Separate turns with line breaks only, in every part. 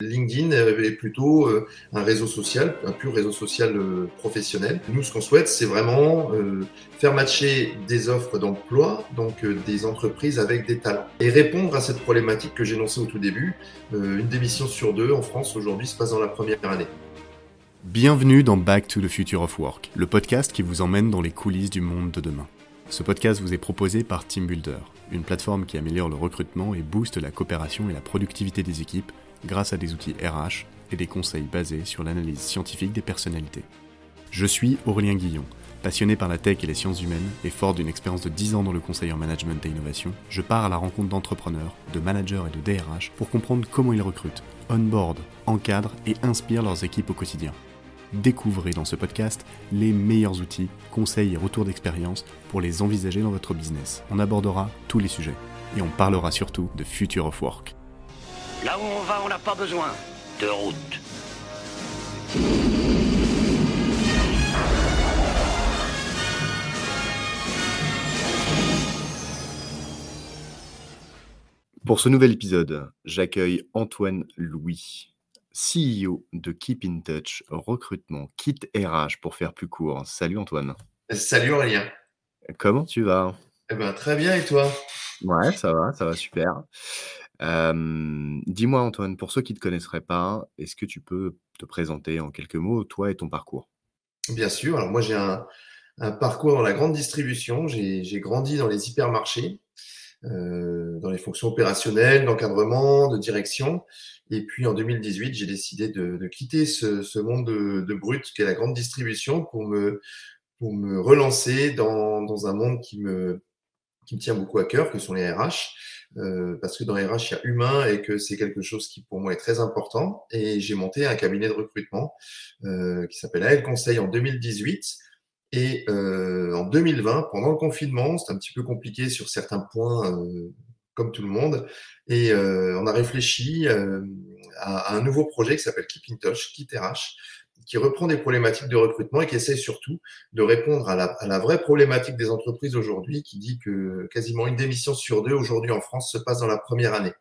LinkedIn est plutôt euh, un réseau social, un pur réseau social euh, professionnel. Nous, ce qu'on souhaite, c'est vraiment euh, faire matcher des offres d'emploi, donc des entreprises avec des talents, et répondre à cette problématique que j'énonçais au tout début. une démission sur deux en France aujourd'hui se passe dans la première année.
Bienvenue dans Back to the Future of Work, le podcast qui vous emmène dans les coulisses du monde de demain. Ce podcast vous est proposé par TeamBuilder, une plateforme qui améliore le recrutement et booste la coopération et la productivité des équipes grâce à des outils RH et des conseils basés sur l'analyse scientifique des personnalités. Je suis Aurélien Guillon. Passionné par la tech et les sciences humaines et fort d'une expérience de 10 ans dans le conseil en management et innovation, je pars à la rencontre d'entrepreneurs, de managers et de DRH pour comprendre comment ils recrutent, onboard, encadrent et inspirent leurs équipes au quotidien. Découvrez dans ce podcast les meilleurs outils, conseils et retours d'expérience pour les envisager dans votre business. On abordera tous les sujets et on parlera surtout de Future of Work.
Là où on va, on n'a pas besoin de route.
Pour ce nouvel épisode, j'accueille Antoine Louis, CEO de Keep in Touch, recrutement, kit RH pour faire plus court. Salut Antoine.
Salut Aurélien.
Comment tu vas?
Eh ben, très bien et toi?
Ouais, ça va, ça va super. Dis-moi Antoine, pour ceux qui ne te connaisseraient pas, est-ce que tu peux te présenter en quelques mots, toi et ton parcours?
Bien sûr. Alors moi, j'ai un, parcours dans la grande distribution. J'ai grandi dans les hypermarchés, dans les fonctions opérationnelles, d'encadrement, de direction. Et puis en 2018, j'ai décidé de, quitter ce, monde de, brut qu'est la grande distribution pour me, pour me relancer dans, dans un monde qui me, qui me tient beaucoup à cœur, que sont les RH, euh, parce que dans RH, il y a humain et que c'est quelque chose qui pour moi est très important. Et j'ai monté un cabinet de recrutement euh, qui s'appelle AL Conseil en 2018. Et euh, en 2020, pendant le confinement, c'était un petit peu compliqué sur certains points, euh, comme tout le monde. Et euh, on a réfléchi à, à, un nouveau projet qui s'appelle Keep in Touch, Kit RH, qui reprend des problématiques de recrutement et qui essaie surtout de répondre à la, vraie problématique des entreprises aujourd'hui, qui dit que quasiment une démission sur deux aujourd'hui en France se passe dans la première année.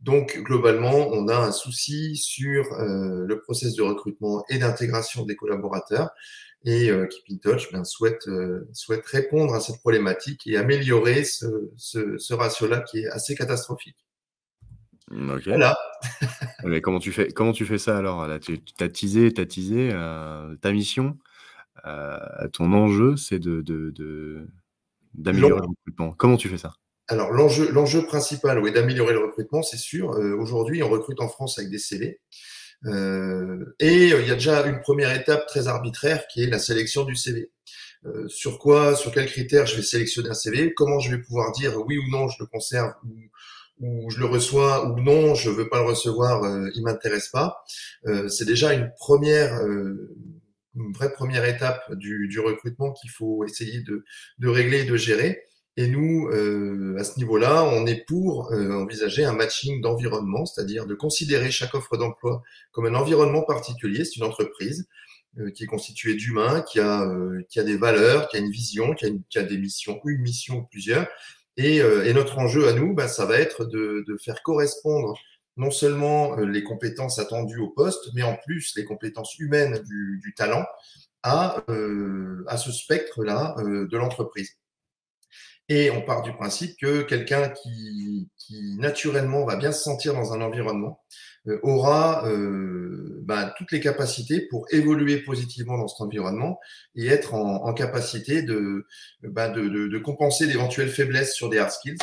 Donc globalement, on a un souci sur euh, le process de recrutement et d'intégration des collaborateurs. Et euh, Keep in Touch ben, souhaite, euh, souhaite répondre à cette problématique et améliorer ce ratio-là qui est assez catastrophique.
Voilà. Mais comment tu fais, comment tu fais ça alors? Là, tu as teasé, as teasé euh, ta mission, euh, ton enjeu, c'est de, d'améliorer le recrutement. Comment tu fais ça?
Alors, l'enjeu, l'enjeu principal, oui, d'améliorer le recrutement, c'est sûr. Euh, aujourd'hui, on recrute en France avec des CV. et il y a déjà une première étape très arbitraire qui est la sélection du CV. sur quoi, sur quels critères je vais sélectionner un CV, comment je vais pouvoir dire oui ou non je le conserve ou, ou je le reçois ou non, je veux pas le recevoir, euh, il m'intéresse pas. Euh, c'est déjà une première, euh, une vraie première étape du, du recrutement qu'il faut essayer de, de, régler et de gérer. Et nous, euh, à ce niveau-là, on est pour euh, envisager un matching d'environnement, c'est-à-dire de considérer chaque offre d'emploi comme un environnement particulier. C'est une entreprise qui est constituée d'humains, qui a, qui a des valeurs, qui a une vision, qui a, une, qui a des missions, une mission ou plusieurs, euh, et, notre enjeu à nous, bah, ça va être de, faire correspondre non seulement euh, les compétences attendues au poste, mais en plus les compétences humaines du, talent à, euh, à ce spectre-là de l'entreprise. Et on part du principe que quelqu'un qui, naturellement va bien se sentir dans un environnement aura euh, bah, toutes les capacités pour évoluer positivement dans cet environnement et être en, en capacité de, bah, de, de, de compenser d'éventuelles faiblesses sur des hard skills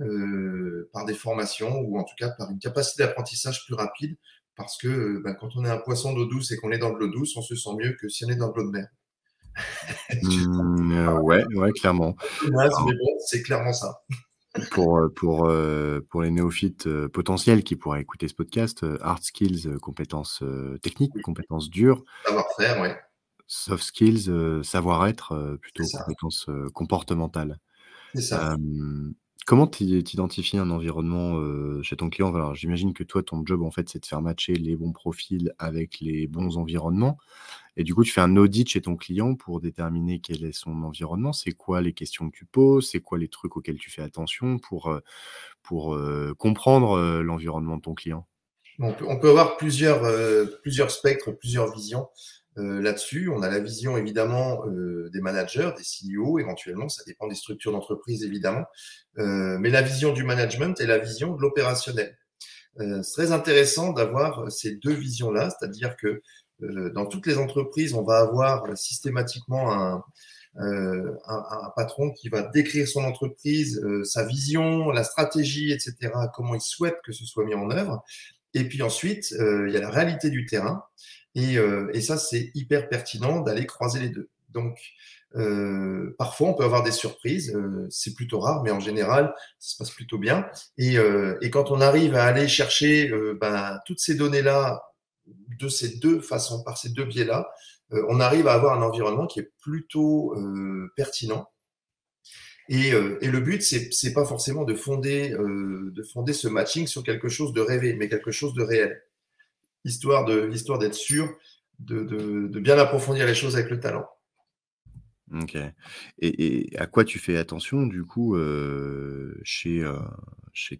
euh, par des formations ou en tout cas par une capacité d'apprentissage plus rapide parce que bah, quand on est un poisson d'eau douce et qu'on est dans de l'eau douce, on se sent mieux que si on est dans de l'eau de mer.
Mmh, euh, ouais, ouais, clairement.
c'est clairement ça.
Pour, euh, pour, euh, pour les néophytes potentiels qui pourraient écouter ce podcast, hard skills, compétences techniques, compétences dures.
Savoir-faire.
Soft skills, savoir-être, plutôt compétences comportementales.
C'est ça.
Comment tu identifies un environnement chez ton client? Alors, j'imagine que toi, ton job, en fait, c'est de faire matcher les bons profils avec les bons environnements. Et du coup, tu fais un audit chez ton client pour déterminer quel est son environnement. C'est quoi les questions que tu poses? C'est quoi les trucs auxquels tu fais attention pour, pour comprendre l'environnement de ton client?
On peut, avoir plusieurs, plusieurs spectres, plusieurs visions. Euh, là-dessus. On a la vision évidemment euh, des managers, des CEO éventuellement, ça dépend des structures d'entreprise évidemment, euh, mais la vision du management et la vision de l'opérationnel. c'est très intéressant d'avoir ces deux visions-là, c'est-à-dire que dans toutes les entreprises, on va avoir systématiquement un, un, patron qui va décrire son entreprise, sa vision, la stratégie, etc., comment il souhaite que ce soit mis en œuvre. Et puis ensuite, il y a la réalité du terrain. Et, euh, ça, c'est hyper pertinent d'aller croiser les deux. Donc, euh, parfois, on peut avoir des surprises. Euh, c'est plutôt rare, mais en général, ça se passe plutôt bien. Et, euh, quand on arrive à aller chercher euh, ben, toutes ces données-là de ces deux façons, par ces deux biais-là, on arrive à avoir un environnement qui est plutôt pertinent. Et, et, le but, c'est, c'est pas forcément de fonder, de fonder ce matching sur quelque chose de rêvé, mais quelque chose de réel histoire d'être sûr de, bien approfondir les choses avec le talent.
Ok. Et, à quoi tu fais attention du coup euh, chez, euh,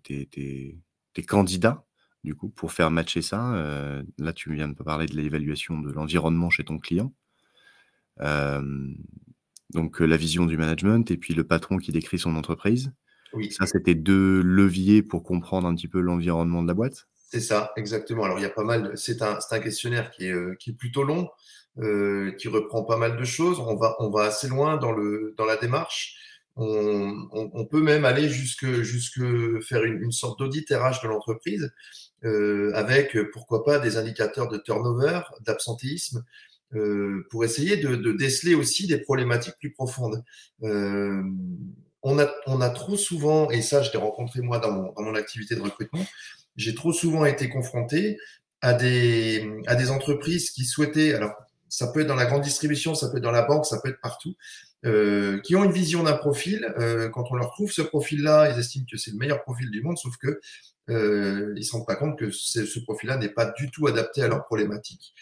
tes, candidats? Du coup pour faire matcher ça euh, Là, tu viens de parler de l'évaluation de l'environnement chez ton client. donc la vision du management et puis le patron qui décrit son entreprise. Oui. Ça, c'était deux leviers pour comprendre un petit peu l'environnement de la boîte.
C'est ça, exactement. Alors, il y a pas mal, c'est un, un, questionnaire qui est, euh, qui est plutôt long, euh, qui reprend pas mal de choses. On va, on va assez loin dans, le, dans la démarche. On, on, on peut même aller jusque, jusque faire une, une sorte d'audit RH de l'entreprise, euh, avec, pourquoi pas, des indicateurs de turnover, d'absentéisme, euh, pour essayer de, déceler aussi des problématiques plus profondes. Euh, on a, on a trop souvent, et ça je l'ai rencontré moi dans mon, dans mon activité de recrutement, j'ai trop souvent été confronté à des, à des entreprises qui souhaitaient, alors ça peut être dans la grande distribution, ça peut être dans la banque, ça peut être partout, euh, qui ont une vision d'un profil. Euh, quand on leur trouve ce profil-là, ils estiment que c'est le meilleur profil du monde, sauf que euh, ils se rendent pas compte que ce profil-là n'est pas du tout adapté à leur problématique,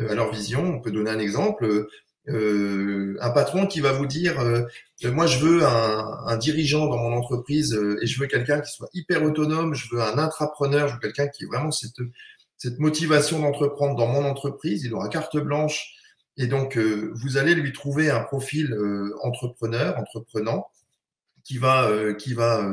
euh, à leur vision. On peut donner un exemple. Euh, un patron qui va vous dire euh, moi je veux un, un, dirigeant dans mon entreprise euh, et je veux quelqu'un qui soit hyper autonome, je veux un intrapreneur, je veux quelqu'un qui ait vraiment cette, cette motivation d'entreprendre dans mon entreprise, il aura carte blanche et donc vous allez lui trouver un profil entrepreneur, entreprenant qui va qui va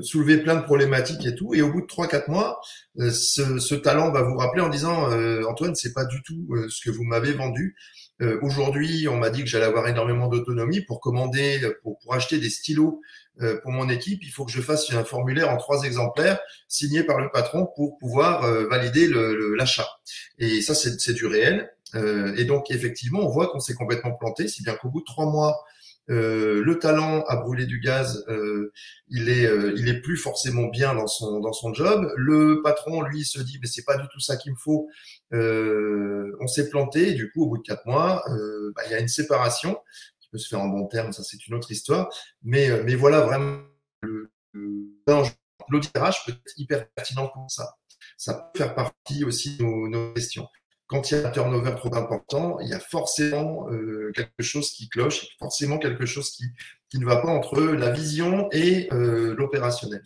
soulever plein de problématiques et tout et au bout de trois quatre mois ce, ce, talent va vous rappeler en disant Antoine c'est pas du tout ce que vous m'avez vendu euh, aujourd'hui, on m'a dit que j'allais avoir énormément d'autonomie pour commander, pour, pour, acheter des stylos euh, pour mon équipe. Il faut que je fasse un formulaire en trois exemplaires signé par le patron pour pouvoir euh, valider l'achat. Et ça, c'est du réel. et donc, effectivement, on voit qu'on s'est complètement planté, si bien qu'au bout de trois mois, euh, le talent à brûler du gaz, euh, il est, euh, il est plus forcément bien dans son dans son job. Le patron, lui, se dit mais c'est pas du tout ça qu'il me faut. on s'est planté. Du coup, au bout de quatre mois, bah, il y a une séparation qui peut se faire en bon terme. Ça, c'est une autre histoire. Mais mais voilà vraiment le, l'audit peut être hyper pertinent pour ça. Ça peut faire partie aussi de nos, nos questions quand il y a un turnover trop important, il y a forcément euh, quelque chose qui cloche, forcément quelque chose qui, qui, ne va pas entre la vision et euh, l'opérationnel.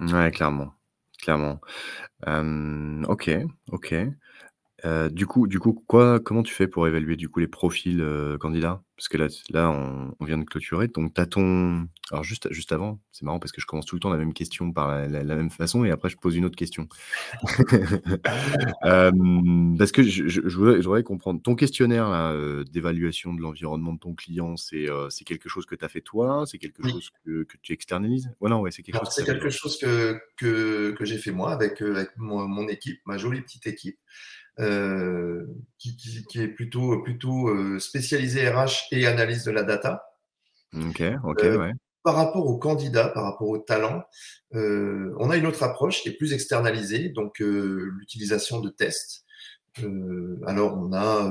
Ouais, clairement. Clairement. Euh, ok, ok. Euh, du coup du coup, quoi comment tu fais pour évaluer, du coup, les profils, euh, candidats? Parce que là là, on vient de clôturer, donc tu ton alors juste juste avant, c'est marrant parce que je commence tout le temps la même question par la même façon et après je pose une autre question. parce que je je voudrais comprendre ton questionnaire là, d'évaluation de l'environnement de ton client, c'est, c'est quelque chose que tu as fait toi? C'est quelque chose que que tu externalises?
Ouais, non, ouais, c'est quelque chose c'est quelque chose que que que j'ai fait moi avec, avec mon mon équipe, ma jolie petite équipe. Euh, qui, qui, qui, est plutôt, plutôt euh, spécialisé RH et analyse de la data.
Ok, ok, euh, ouais.
Par rapport aux candidats, par rapport aux talents, euh, on a une autre approche qui est plus externalisée, donc l'utilisation de tests. alors on a,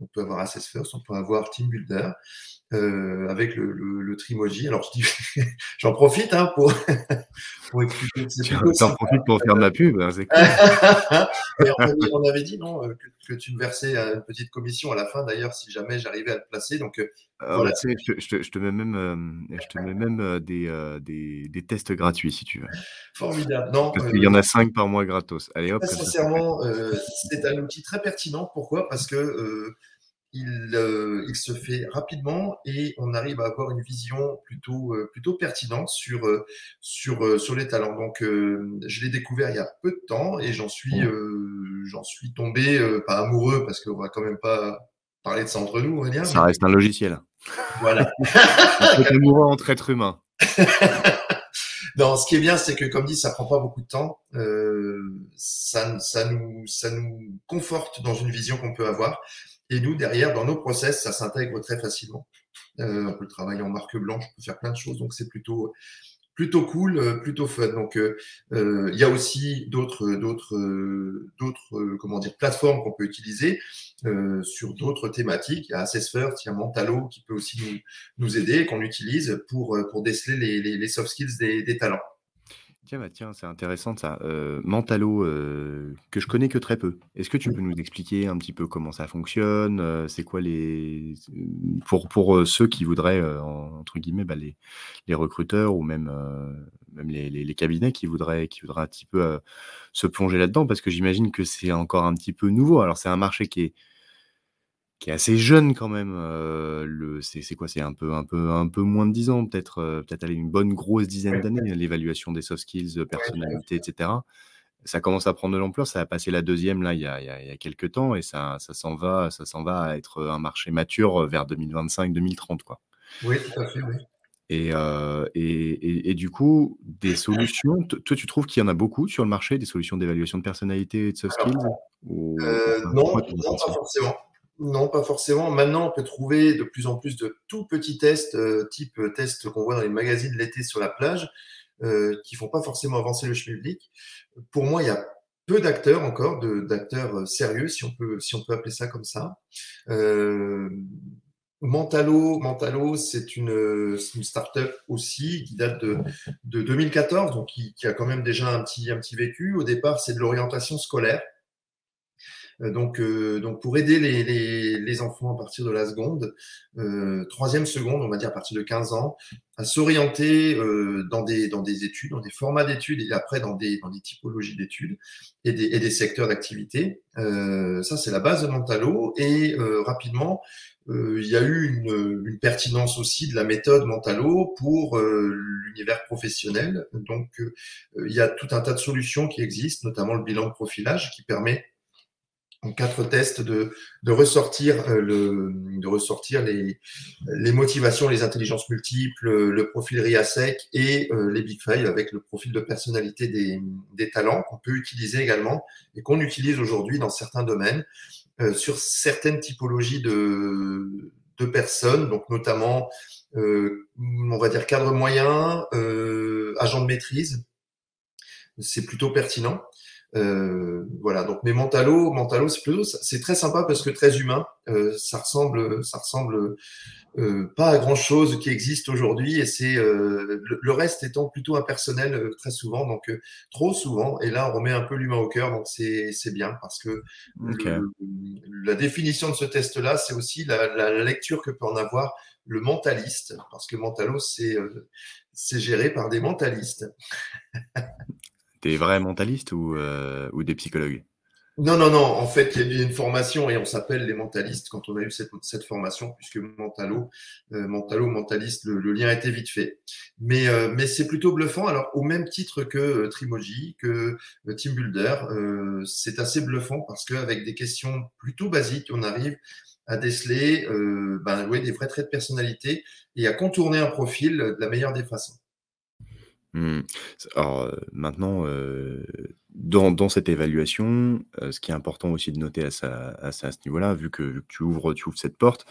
on peut avoir Assess First, on peut avoir Team Builder. Euh, avec le, le, le, Trimoji. Alors, je dis, j'en profite hein, pour,
pour expliquer. J'en profite pour faire ma pub, hein,
cool. on, on, avait dit non euh, que, que, tu me versais une petite commission à la fin, d'ailleurs, si jamais j'arrivais à le placer. Donc, euh,
ah, voilà. tu sais, je, je, te, je, te mets même, euh, je te mets même des, des, des, tests gratuits si tu veux.
Formidable. Non,
Parce qu'il y en a 5 par mois gratos. Allez hop.
Sincèrement, c'est un outil très pertinent. Pourquoi? Parce que il, euh, il, se fait rapidement et on arrive à avoir une vision plutôt, euh, plutôt pertinente sur, euh, sur, sur les talents. Donc, je l'ai découvert il y a peu de temps et j'en suis, j'en suis tombé, pas amoureux parce qu'on va quand même pas parler de ça entre nous, on va dire.
Ça reste un logiciel.
Voilà.
amoureux entre êtres humains.
non, ce qui est bien, c'est que comme dit, ça prend pas beaucoup de temps. ça, ça, nous, ça nous conforte dans une vision qu'on peut avoir. Et nous, derrière, dans nos process, ça s'intègre très facilement. Euh, on peut travailler en marque blanche, on peut faire plein de choses, donc c'est plutôt plutôt cool, euh, plutôt fun. Donc, euh, euh, il y a aussi d'autres d'autres d'autres comment dire plateformes qu'on peut utiliser sur d'autres thématiques. Il y a Assessfirst, il y a Mentalo qui peut aussi nous, nous aider, qu'on utilise pour pour déceler les, les, les soft skills des, des talents.
Tiens, bah, tiens, c'est intéressant ça. Mentalo, que je connais que très peu. Est-ce que tu peux nous expliquer un petit peu comment ça fonctionne? c'est quoi les pour pour, ceux qui voudraient, entre guillemets, bah, les les recruteurs ou même, même les les cabinets qui voudraient qui voudraient un petit peu, se plonger là-dedans? Parce que j'imagine que c'est encore un petit peu nouveau. Alors c'est un marché qui est qui est assez jeune quand même. Euh, le, c'est, c'est quoi C'est un peu, un, peu, un peu moins de 10 ans, peut-être, euh, peut-être aller une bonne grosse dizaine d'années, l'évaluation des soft skills, personnalité, etc. Ça commence à prendre de l'ampleur. Ça a passé la deuxième là il y a, il y a, il y a quelques temps et ça, ça s'en va, ça s'en va à être un marché mature vers 2025-2030 quoi.
Oui, tout à fait. Oui.
Et, euh, et, et, et, du coup, des solutions, toi, tu trouves qu'il y en a beaucoup sur le marché, des solutions d'évaluation de personnalité et de soft skills
ou... euh, Non, non pas forcément. Non, pas forcément. Maintenant, on peut trouver de plus en plus de tout petits tests, euh, type tests qu'on voit dans les magazines l'été sur la plage, euh, qui font pas forcément avancer le public. Pour moi, il y a peu d'acteurs encore, d'acteurs euh, sérieux, si on peut, si on peut appeler ça comme ça. Euh, Mentalo, Mentalo, c'est une, une start-up aussi qui date de, de 2014, donc qui, qui, a quand même déjà un petit, un petit vécu. Au départ, c'est de l'orientation scolaire. Euh, donc, euh, donc pour aider les, les, les, enfants à partir de la seconde, euh, troisième seconde, on va dire à partir de 15 ans, à s'orienter euh, dans, des, dans des études, dans des formats d'études et après dans des, dans des typologies d'études et des, et des secteurs d'activité. Euh, ça, c'est la base de Mentalo. Et rapidement, il y a eu une, une, pertinence aussi de la méthode Mentalo pour l'univers professionnel. Donc, il y a tout un tas de solutions qui existent, notamment le bilan de profilage qui permet en quatre tests de, de ressortir euh, le de ressortir les, les motivations, les intelligences multiples, le profil RIASEC et euh, les Big Five avec le profil de personnalité des, des talents qu'on peut utiliser également et qu'on utilise aujourd'hui dans certains domaines euh, sur certaines typologies de, de personnes, donc notamment on va dire cadre moyen, agent de maîtrise. C'est plutôt pertinent. Euh, voilà. Donc, mais Mentalo, Mentalo, c'est plutôt, c'est très sympa parce que très humain. Euh, ça ressemble, ça ressemble euh, pas à grand chose qui existe aujourd'hui et c'est euh, le, reste étant plutôt impersonnel euh, très souvent, donc trop souvent. Et là, on remet un peu l'humain au cœur, donc c'est c'est bien parce que okay. le, la définition de ce test-là, c'est aussi la, la, lecture que peut en avoir le mentaliste, parce que Mentalo, c'est c'est géré par des mentalistes.
Des vrais mentalistes ou, euh, ou des psychologues?
Non, non, non. En fait, il y a une formation et on s'appelle les mentalistes quand on a eu cette, formation, puisque mentalo, euh, mentalo, mentaliste, le, le, lien été vite fait. Mais, euh, mais c'est plutôt bluffant. Alors, au même titre que Trimoji, que Team Builder, c'est assez bluffant parce qu'avec des questions plutôt basiques, on arrive à déceler ben, des vrais traits de personnalité et à contourner un profil de la meilleure des façons.
Mmh. Alors, maintenant, dans dans cette évaluation, ce qui est important aussi de noter à ça à ce niveau-là, vu que vu que tu ouvres tu ouvres cette porte,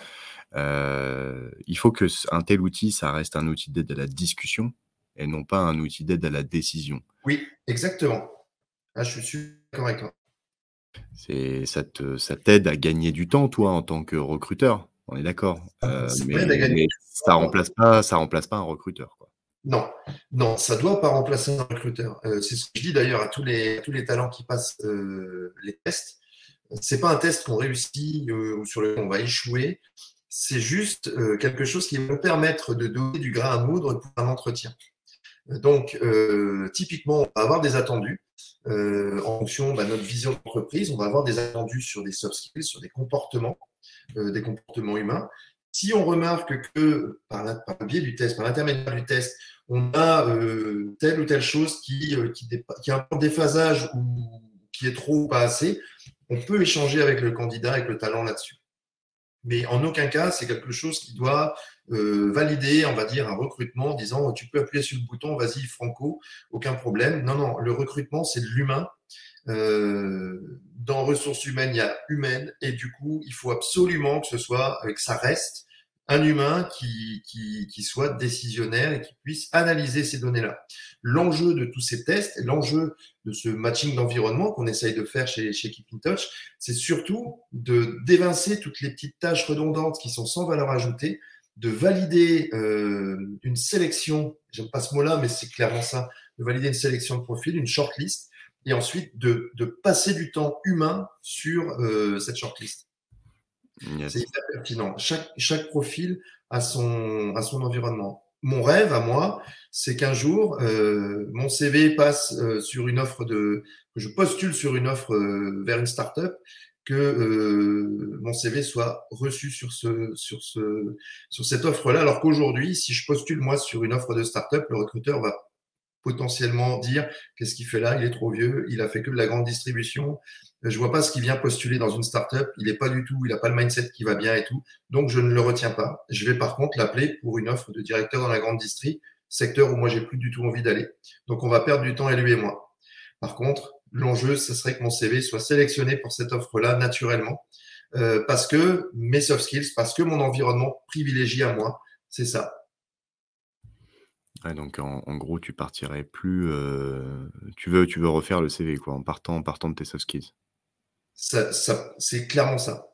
il faut que un tel outil, ça reste un outil d'aide à la discussion et non pas un outil d'aide à la décision.
Oui, exactement. Ah, je suis d'accord avec toi.
C'est ça te ça t'aide à gagner du temps, toi, en tant que recruteur? on est d'accord. Euh, mais, ça remplace pas, ça remplace pas un recruteur.
Non, non, ça doit pas remplacer un recruteur. Euh, c'est ce que je dis d'ailleurs à tous les, talents qui passent euh, les tests. C'est pas un test qu'on réussit ou sur lequel on va échouer. C'est juste quelque chose qui va permettre de donner du grain à moudre pour un entretien. Donc, typiquement, on va avoir des attendus. en fonction de notre vision d'entreprise, on va avoir des attendus sur des soft skills, sur des comportements. Euh, des comportements humains. Si on remarque que par, le biais du test, par l'intermédiaire du test, on a euh, telle ou telle chose qui, euh, qui, a un déphasage ou qui est trop ou pas assez, on peut échanger avec le candidat, avec le talent là-dessus. Mais en aucun cas, c'est quelque chose qui doit valider, on va dire, un recrutement en disant tu peux appuyer sur le bouton, vas-y, Franco, aucun problème. Non, non, le recrutement, c'est de l'humain. Euh, dans ressources humaines, il y a humaine, et du coup, il faut absolument que ce soit, que ça reste un humain qui, qui, qui, soit décisionnaire et qui puisse analyser ces données-là. L'enjeu de tous ces tests, l'enjeu de ce matching d'environnement qu'on essaye de faire chez, chez Keep in Touch, c'est surtout de d'évincer toutes les petites tâches redondantes qui sont sans valeur ajoutée, de valider euh, une sélection, j'aime pas ce mot-là, mais c'est clairement ça, de valider une sélection de profil, une shortlist, et ensuite de, de passer du temps humain sur euh, cette shortlist. C'est hyper pertinent. Chaque, chaque profil a son, a son environnement. Mon rêve à moi, c'est qu'un jour, euh, mon CV passe euh, sur une offre de, que je postule sur une offre euh, vers une startup, que euh, mon CV soit reçu sur ce, sur ce, sur cette offre-là, alors qu'aujourd'hui, si je postule moi sur une offre de startup, le recruteur va potentiellement dire qu'est-ce qu'il fait là, il est trop vieux, il a fait que de la grande distribution, je vois pas ce qu'il vient postuler dans une startup, il est pas du tout, il a pas le mindset qui va bien et tout, donc je ne le retiens pas. Je vais par contre l'appeler pour une offre de directeur dans la grande distrie, secteur où moi j'ai plus du tout envie d'aller. Donc on va perdre du temps et lui et moi. Par contre, l'enjeu, ce serait que mon CV soit sélectionné pour cette offre-là naturellement, euh, parce que mes soft skills, parce que mon environnement privilégie à moi, c'est ça
donc en, gros, tu partirais plus. Euh, tu, veux, refaire le CV quoi, en partant de tes soft skills.
Ça, c'est clairement ça.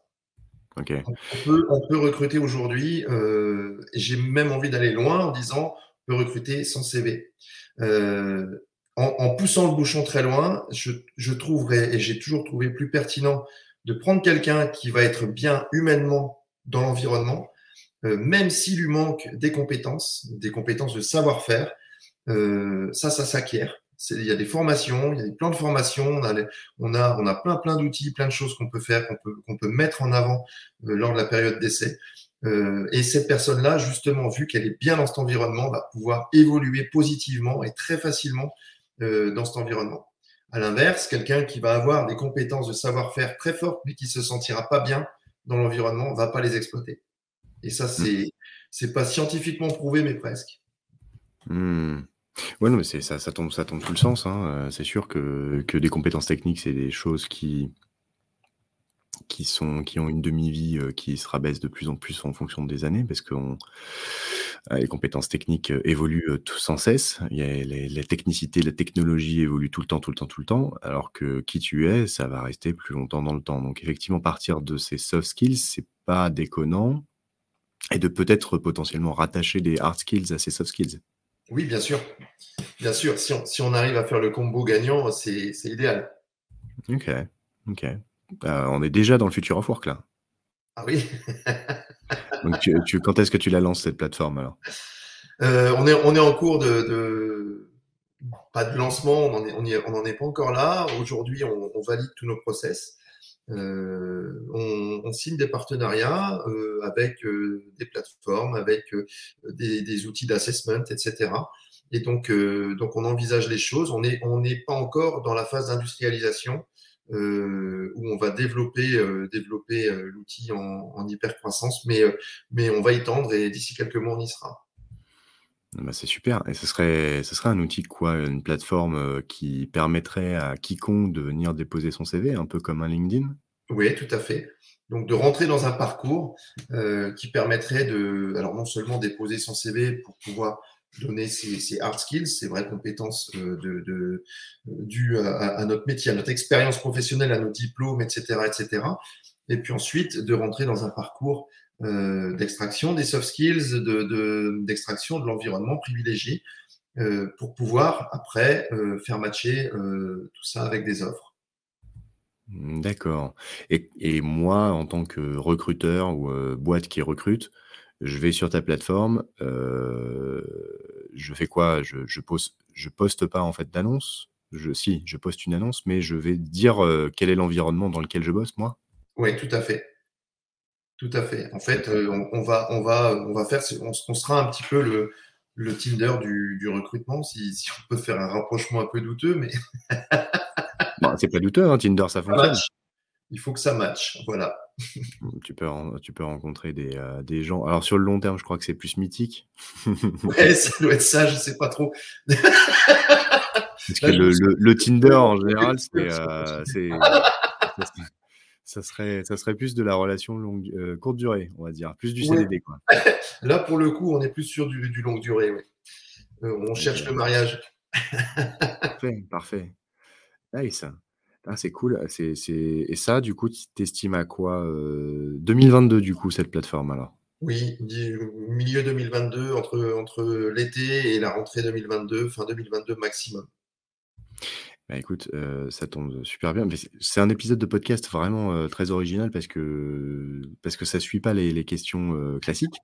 On peut, recruter aujourd'hui, euh, j'ai même envie d'aller loin en disant on peut recruter sans CV. Euh, en, poussant le bouchon très loin, je, je trouverais, et j'ai toujours trouvé plus pertinent, de prendre quelqu'un qui va être bien humainement dans l'environnement euh, même s'il lui manque des compétences, des compétences de savoir-faire, ça, ça s'acquiert. Il y a des formations, il y a des plans de formation, on a, on a, on a plein, plein d'outils, plein de choses qu'on peut faire, qu'on peut, qu'on peut mettre en avant euh, lors de la période d'essai. Euh, et cette personne-là, justement, vu qu'elle est bien dans cet environnement, va pouvoir évoluer positivement et très facilement euh, dans cet environnement. À l'inverse, quelqu'un qui va avoir des compétences de savoir-faire très fortes, mais qui se sentira pas bien dans l'environnement, va pas les exploiter. Et ça, mmh. c'est c'est pas scientifiquement prouvé, mais presque.
Mmh. Ouais, non, mais ça, tombe, tout le sens. Hein. Euh, c'est sûr que, des compétences techniques, c'est des choses qui, qui, sont, qui ont une demi-vie euh, qui se rabaisse de plus en plus en fonction des années, parce que euh, les compétences techniques évoluent tout sans cesse. Il y a les, les, technicités, la technologie évolue tout le temps, tout le temps, tout le temps, alors que qui tu es, ça va rester plus longtemps dans le temps. Donc effectivement, partir de ces soft skills, c'est pas déconnant et de peut-être potentiellement rattacher des hard skills à ces soft skills.
Oui, bien sûr. Bien sûr, si on, si on arrive à faire le combo gagnant, c'est idéal.
Ok, ok. Euh, on est déjà dans le futur of work là.
Ah oui.
Donc tu, quand est-ce que tu la lances cette plateforme alors?
Euh, on, est, on est en cours de, pas de lancement, on n'en est, on est pas encore là. Aujourd'hui, on, on, valide tous nos process. Euh, on, on, signe des partenariats euh, avec euh, des plateformes, avec des, des, outils d'assessment, etc. Et donc, donc, on envisage les choses. On n'est on n'est pas encore dans la phase d'industrialisation où on va développer, développer l'outil en, en hyper croissance, mais, mais on va y tendre et d'ici quelques mois, on y sera.
Bah, c'est super. Et ce serait, ce serait un outil quoi? Une plateforme euh, qui permettrait à quiconque de venir déposer son CV, un peu comme un LinkedIn?
Oui, tout à fait. Donc de rentrer dans un parcours euh, qui permettrait de, alors non seulement déposer son CV pour pouvoir donner ses, hard skills, ses vraies compétences euh, de, dues à, notre métier, à notre expérience professionnelle, à nos diplômes, etc. Et puis ensuite de rentrer dans un parcours d'extraction des soft skills, d'extraction de, de l'environnement privilégié pour pouvoir après faire matcher tout ça avec des offres.
Mmh, d'accord. Et, et moi, en tant que recruteur ou boîte qui recrute, je vais sur ta plateforme, je fais quoi? Je, je poste, je poste pas en fait d'annonce? Je, si, je poste une annonce, mais je vais dire quel est l'environnement dans lequel je bosse, moi?
Oui, tout à fait. Tout à fait. En fait, on, va, on va, on va faire, on, sera un petit peu le, le Tinder du, du recrutement, si, si, on peut faire un rapprochement un peu douteux, mais.
c'est pas douteux, hein, Tinder, ça fonctionne.
Il faut que ça matche, voilà.
Tu peux, tu peux rencontrer des, euh, des, gens. Alors sur le long terme, je crois que c'est plus mythique.
ouais, ça doit être ça, je sais pas trop.
Parce que le, le, Tinder en général, c'est, euh, ça, serait, ça serait plus de la relation longue, euh, courte durée, on va dire, plus du CDD. Quoi.
Là, pour le coup, on est plus sur du, du longue durée. Oui. on cherche le mariage.
parfait, parfait. Nice. Ah, c'est cool. C'est, Et ça, du coup, tu t'estimes à quoi 2022, du coup, cette plateforme alors?
Oui, milieu 2022, entre, entre l'été et la rentrée 2022, fin 2022 maximum.
Bah écoute, ça tombe super bien. c'est un épisode de podcast vraiment très original parce que, parce que ça ne suit pas les, questions classiques.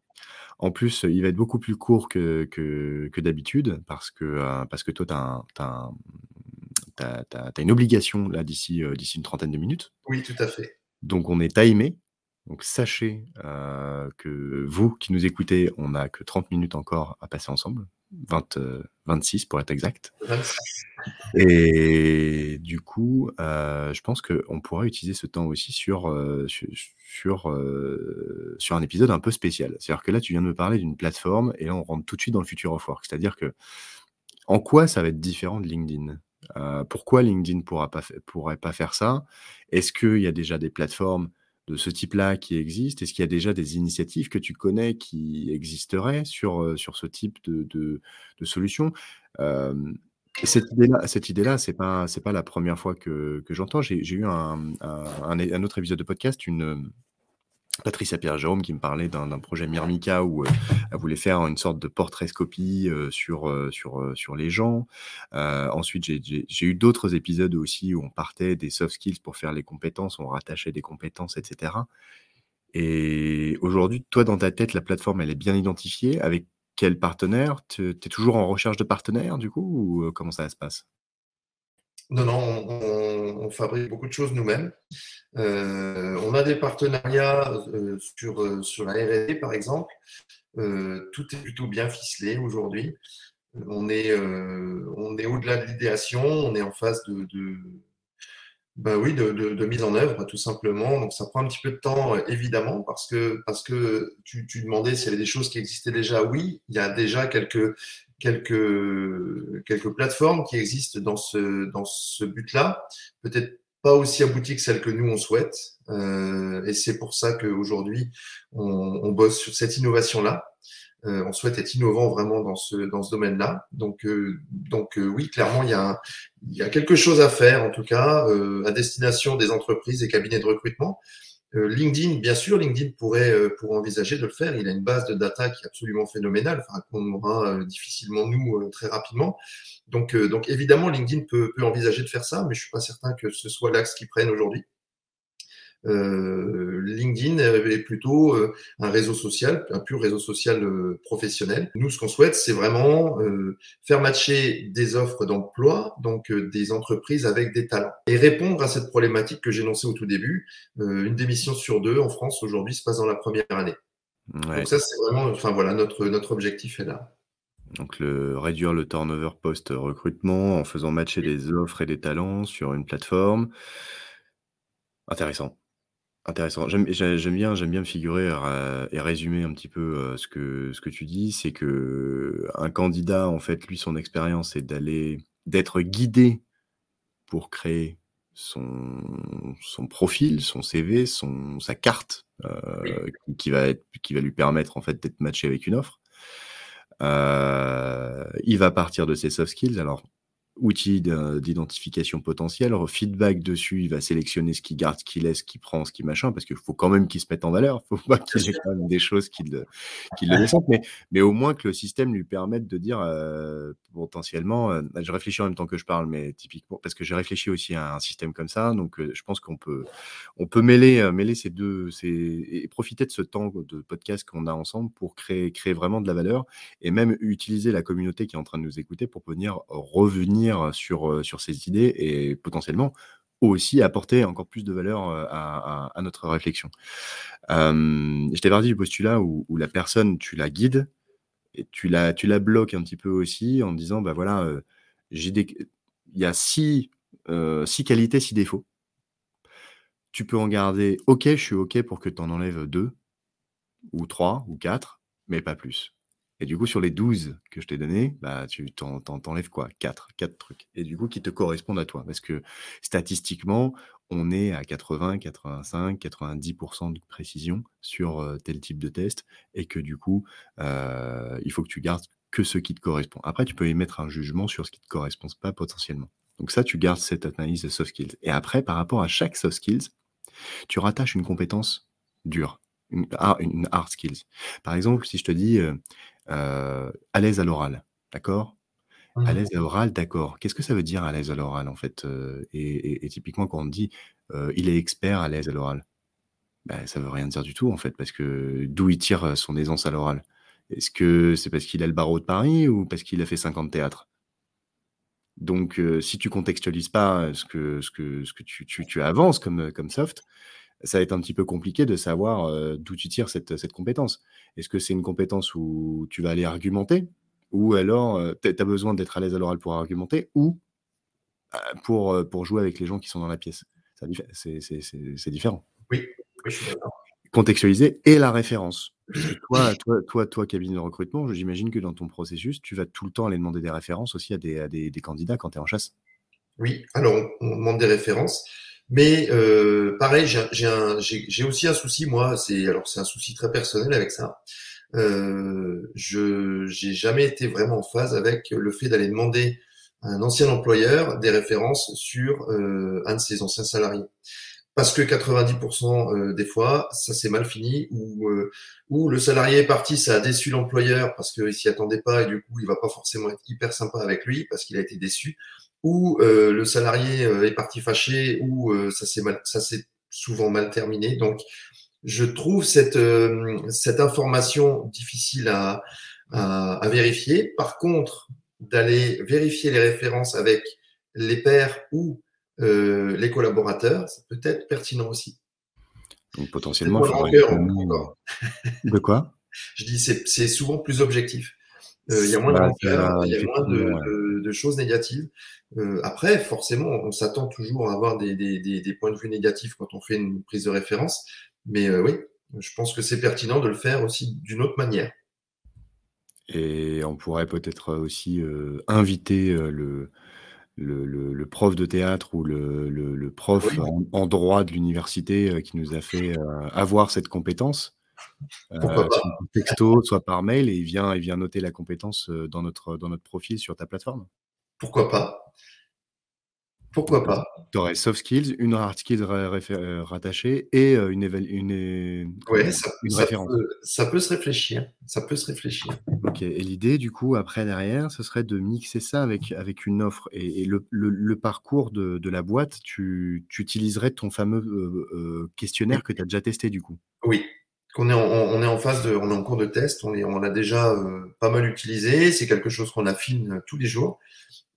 En plus, il va être beaucoup plus court que, que, d'habitude parce que, parce que toi, tu as, un, tu as, une obligation là d'ici euh, d'ici une trentaine de minutes.
Oui, tout à fait.
Donc on est timé. Donc sachez euh, que vous qui nous écoutez, on n'a que 30 minutes encore à passer ensemble. 20, 26 euh, pour être exact. Et du coup, je pense qu'on pourra utiliser ce temps aussi sur, sur, sur, un épisode un peu spécial. C'est-à-dire que là, tu viens de me parler d'une plateforme et là, on rentre tout de suite dans le futur of work. C'est-à-dire que en quoi ça va être différent de LinkedIn? Euh, pourquoi LinkedIn ne pourrait pas faire ça? Est-ce qu'il y a déjà des plateformes de ce type-là qui existent Est-ce qu'il y a déjà des initiatives que tu connais qui existeraient sur, euh, sur ce type de, de, solution? Cette idée-là, cette idée-là, c'est pas, pas la première fois que, que j'entends. J'ai, eu un, un, autre épisode de podcast, une, Patricia Pierre-Jérôme qui me parlait d'un projet Myrmica où euh, elle voulait faire une sorte de portrait-scopie euh, sur, euh, sur les gens. ensuite, j'ai eu d'autres épisodes aussi où on partait des soft skills pour faire les compétences, on rattachait des compétences, etc. Et aujourd'hui, toi, dans ta tête, la plateforme, elle est bien identifiée. Avec quel partenaire? Tu es toujours en recherche de partenaires, du coup, ou comment ça se passe?
Non, non, on, fabrique beaucoup de choses nous-mêmes. Euh, on a des partenariats euh, sur, euh, sur la RD, par exemple. tout est plutôt bien ficelé aujourd'hui. On est, on est au-delà de l'idéation, on est en phase de, bah oui, de, de, mise en œuvre, tout simplement. Donc, ça prend un petit peu de temps, évidemment, parce que, parce que tu, tu demandais s'il y avait des choses qui existaient déjà. Oui, il y a déjà quelques, quelques, quelques plateformes qui existent dans ce, dans ce but-là. Peut-être pas aussi abouties que celles que nous, on souhaite. Euh, et c'est pour ça qu'aujourd'hui, on, on bosse sur cette innovation-là. Euh, on souhaite être innovant vraiment dans ce, dans ce domaine-là. Donc, euh, donc euh, oui, clairement, il y, a, il y a quelque chose à faire, en tout cas, euh, à destination des entreprises et cabinets de recrutement. Euh, LinkedIn, bien sûr, LinkedIn pourrait, euh, pour envisager de le faire. Il a une base de data qui est absolument phénoménale, enfin, qu'on aura difficilement nous très rapidement. Donc, donc évidemment, LinkedIn peut, peut, envisager de faire ça, mais je suis pas certain que ce soit l'axe qu'ils prennent aujourd'hui. Euh, LinkedIn est plutôt euh, un réseau social, un pur réseau social euh, professionnel. Nous, ce qu'on souhaite, c'est vraiment faire matcher des offres d'emploi, donc des entreprises avec des talents, et répondre à cette problématique que j'énonçais au tout début. une démission sur deux en France aujourd'hui se passe dans la première année. Donc ça, c'est vraiment, enfin voilà, notre notre objectif est là.
Donc le, réduire le turnover post-recrutement en faisant matcher des offres et des talents sur une plateforme. Intéressant. Intéressant. J'aime bien, j'aime bien me figurer euh, et résumer un petit peu euh, ce que, ce que tu dis. C'est que un candidat, en fait, lui, son expérience, c'est d'aller, d'être guidé pour créer son, son profil, son CV, son, sa carte, euh, qui, va être, qui va lui permettre, en fait, d'être matché avec une offre. il va partir de ses soft skills. Alors, outil d'identification potentielle, feedback dessus, il va sélectionner ce qu'il garde, ce qu'il laisse, ce qu'il prend, ce qu'il machin, parce qu'il faut quand même qu'il se mette en valeur, il faut pas qu'il ait quand même des choses qui le, qui le descendent, mais, mais au moins que le système lui permette de dire euh, potentiellement, euh, je réfléchis en même temps que je parle, mais typiquement, parce que j'ai réfléchi aussi à un système comme ça, donc euh, je pense qu'on peut, on peut mêler, mêler ces deux, ces, et profiter de ce temps de podcast qu'on a ensemble pour créer, créer vraiment de la valeur et même utiliser la communauté qui est en train de nous écouter pour venir revenir sur, euh, sur ces idées et potentiellement aussi apporter encore plus de valeur euh, à, notre réflexion. Euh, J'étais parti du postulat où, la personne, tu la guides et tu la, tu la bloques un petit peu aussi en disant, bah voilà, euh, j'ai des... il y a six, six qualités, six défauts. Tu peux en garder, ok, je suis ok pour que tu en enlèves deux, ou trois, ou quatre, mais pas plus. Et du coup, sur les 12 que je t'ai donnés, bah, tu t'enlèves quoi? 4, 4 trucs. Et du coup, qui te correspondent à toi. Parce que statistiquement, on est à 80, 85, 90% de précision sur euh, tel type de test. Et que du coup, euh, il faut que tu gardes que ce qui te correspond. Après, tu peux émettre un jugement sur ce qui ne te correspond pas potentiellement. Donc ça, tu gardes cette analyse de soft skills. Et après, par rapport à chaque soft skills, tu rattaches une compétence dure, une, une hard skills. Par exemple, si je te dis, euh, euh, à l'aise à l'oral, d'accord? À mmh. l'aise à l'oral, d'accord. Qu'est-ce que ça veut dire à l'aise à l'oral, en fait? Euh, et typiquement quand on dit, euh, «Il est expert à l'aise à l'oral», bah, ça veut rien dire du tout, en fait, parce que d'où il tire, son aisance à l'oral? Est-ce que c'est parce qu'il a le barreau de Paris ou parce qu'il a fait 50 théâtres? Donc si tu contextualises pas, ce que ce que ce que tu tu tu avances comme, comme soft, ça va être un petit peu compliqué de savoir d'où tu tires cette, cette compétence. Est-ce que c'est une compétence où tu vas aller argumenter ou alors tu as besoin d'être à l'aise à l'oral pour argumenter ou pour, pour jouer avec les gens qui sont dans la pièce? C'est différent.
Oui, je suis d'accord.
Contextualiser et la référence. toi, toi, toi, toi, cabinet de recrutement, j'imagine que dans ton processus, tu vas tout le temps aller demander des références aussi à des, à des, des candidats quand tu es en chasse.
Oui, alors on demande des références. Mais euh, pareil, j'ai aussi un souci, moi, c'est alors c'est un souci très personnel avec ça. Euh, je j'ai jamais été vraiment en phase avec le fait d'aller demander à un ancien employeur des références sur euh, un de ses anciens salariés. Parce que 90% euh, des fois, ça s'est mal fini, ou euh, ou le salarié est parti, ça a déçu l'employeur parce qu'il s'y attendait pas et du coup il va pas forcément être hyper sympa avec lui parce qu'il a été déçu ou euh, le salarié euh, est parti fâché, ou euh, ça s'est mal, ça s'est souvent mal terminé. Donc, je trouve cette cette information difficile à, à, à vérifier. Par contre, d'aller vérifier les références avec les pairs ou les collaborateurs, ça peut être pertinent aussi.
Donc potentiellement, il de quoi?
Je dis c'est souvent plus objectif. Il y a moins de il y a moins de, de, choses négatives. Euh, après, forcément, on s'attend toujours à avoir des, des, des, points de vue négatifs quand on fait une prise de référence. Mais euh, oui, je pense que c'est pertinent de le faire aussi d'une autre manière.
Et on pourrait peut-être aussi euh, inviter le, le, le, prof de théâtre ou le, le prof en, droit de l'université qui nous a fait avoir cette compétence.
Pourquoi pas
soit texto, soit par mail, et il vient, il vient noter la compétence dans notre, dans notre profil sur ta plateforme.
Pourquoi pas pourquoi pas
Tu aurais soft skills, une hard skills euh, rattachée et euh, une, une,
ouais, ça, référence. Peut, ça peut se réfléchir. Ça peut se réfléchir.
Ok. Et l'idée, du coup, après, derrière, ce serait de mixer ça avec, avec une offre. Et, le, le, parcours de, de, la boîte, tu, tu utiliserais ton fameux euh, questionnaire que tu as déjà testé, du coup
Oui. On est, en, phase de, on est en cours de test, on, est, l'a déjà pas mal utilisé, c'est quelque chose qu'on affine tous les jours.